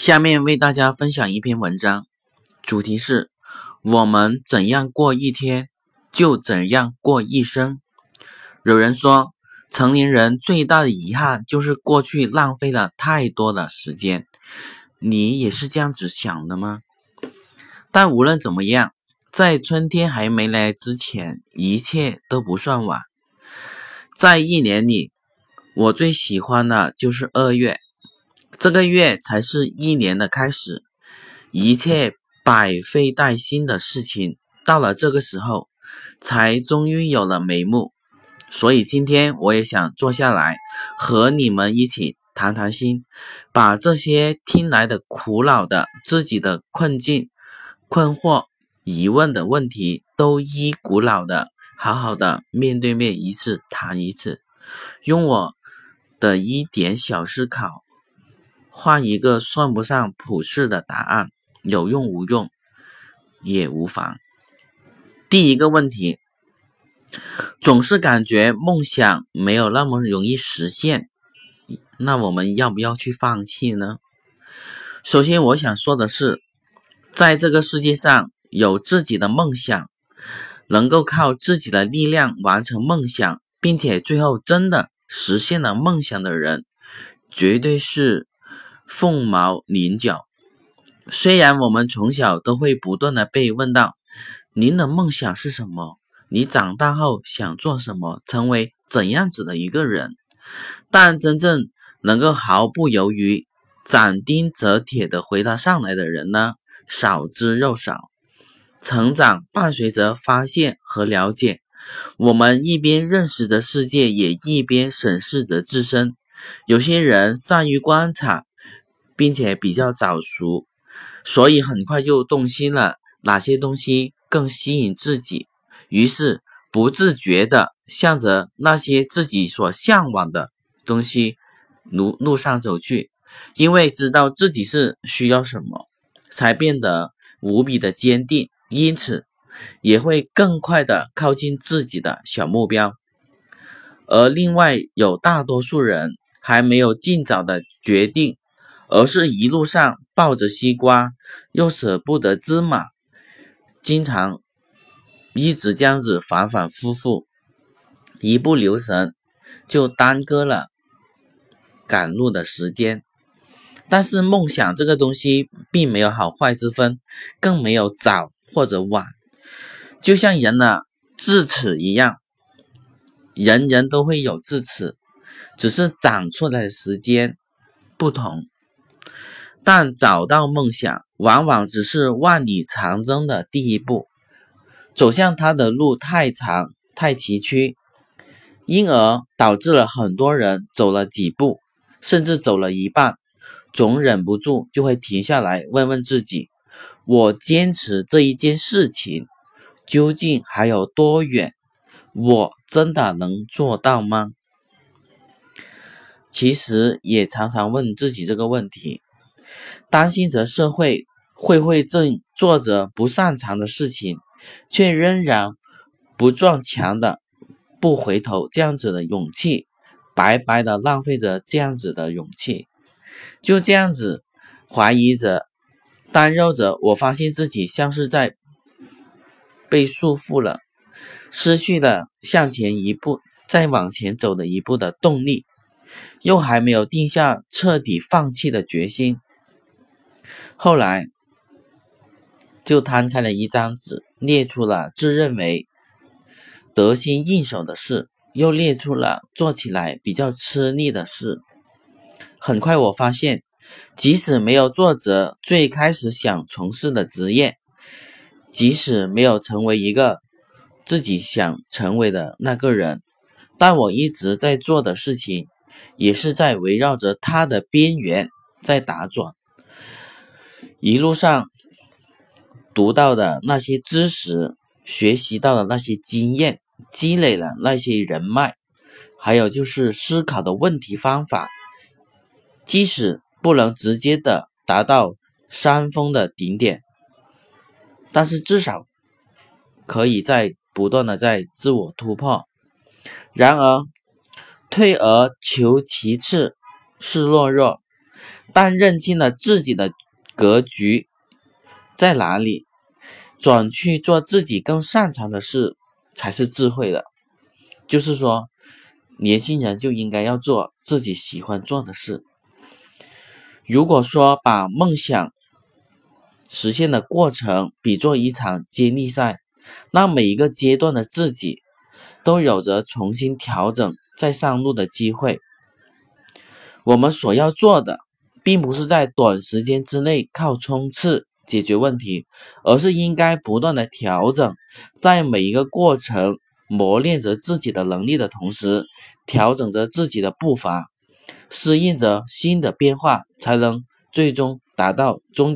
下面为大家分享一篇文章，主题是：我们怎样过一天，就怎样过一生。有人说，成年人最大的遗憾就是过去浪费了太多的时间。你也是这样子想的吗？但无论怎么样，在春天还没来之前，一切都不算晚。在一年里，我最喜欢的就是二月。这个月才是一年的开始，一切百废待兴的事情到了这个时候，才终于有了眉目。所以今天我也想坐下来和你们一起谈谈心，把这些听来的苦恼的自己的困境、困惑、疑问的问题，都一股脑的好好的面对面一次谈一次，用我的一点小思考。换一个算不上普世的答案，有用无用也无妨。第一个问题，总是感觉梦想没有那么容易实现，那我们要不要去放弃呢？首先，我想说的是，在这个世界上有自己的梦想，能够靠自己的力量完成梦想，并且最后真的实现了梦想的人，绝对是。凤毛麟角。虽然我们从小都会不断的被问到：“您的梦想是什么？你长大后想做什么？成为怎样子的一个人？”但真正能够毫不犹豫、斩钉截铁的回答上来的人呢，少之又少。成长伴随着发现和了解，我们一边认识着世界，也一边审视着自身。有些人善于观察。并且比较早熟，所以很快就动心了哪些东西更吸引自己，于是不自觉地向着那些自己所向往的东西路路上走去。因为知道自己是需要什么，才变得无比的坚定，因此也会更快地靠近自己的小目标。而另外有大多数人还没有尽早的决定。而是一路上抱着西瓜，又舍不得芝麻，经常一直这样子反反复复，一不留神就耽搁了赶路的时间。但是梦想这个东西并没有好坏之分，更没有早或者晚，就像人的智齿一样，人人都会有智齿，只是长出来的时间不同。但找到梦想，往往只是万里长征的第一步。走向它的路太长太崎岖，因而导致了很多人走了几步，甚至走了一半，总忍不住就会停下来问问自己：我坚持这一件事情，究竟还有多远？我真的能做到吗？其实也常常问自己这个问题。担心着社会会会正做着不擅长的事情，却仍然不撞墙的不回头，这样子的勇气，白白的浪费着这样子的勇气，就这样子怀疑着、担忧着，我发现自己像是在被束缚了，失去了向前一步、再往前走的一步的动力，又还没有定下彻底放弃的决心。后来，就摊开了一张纸，列出了自认为得心应手的事，又列出了做起来比较吃力的事。很快，我发现，即使没有做着最开始想从事的职业，即使没有成为一个自己想成为的那个人，但我一直在做的事情，也是在围绕着它的边缘在打转。一路上读到的那些知识，学习到的那些经验，积累了那些人脉，还有就是思考的问题方法，即使不能直接的达到山峰的顶点，但是至少可以在不断的在自我突破。然而，退而求其次是懦弱。但认清了自己的格局在哪里，转去做自己更擅长的事，才是智慧的。就是说，年轻人就应该要做自己喜欢做的事。如果说把梦想实现的过程比作一场接力赛，那每一个阶段的自己都有着重新调整再上路的机会。我们所要做的，并不是在短时间之内靠冲刺解决问题，而是应该不断的调整，在每一个过程磨练着自己的能力的同时，调整着自己的步伐，适应着新的变化，才能最终达到终。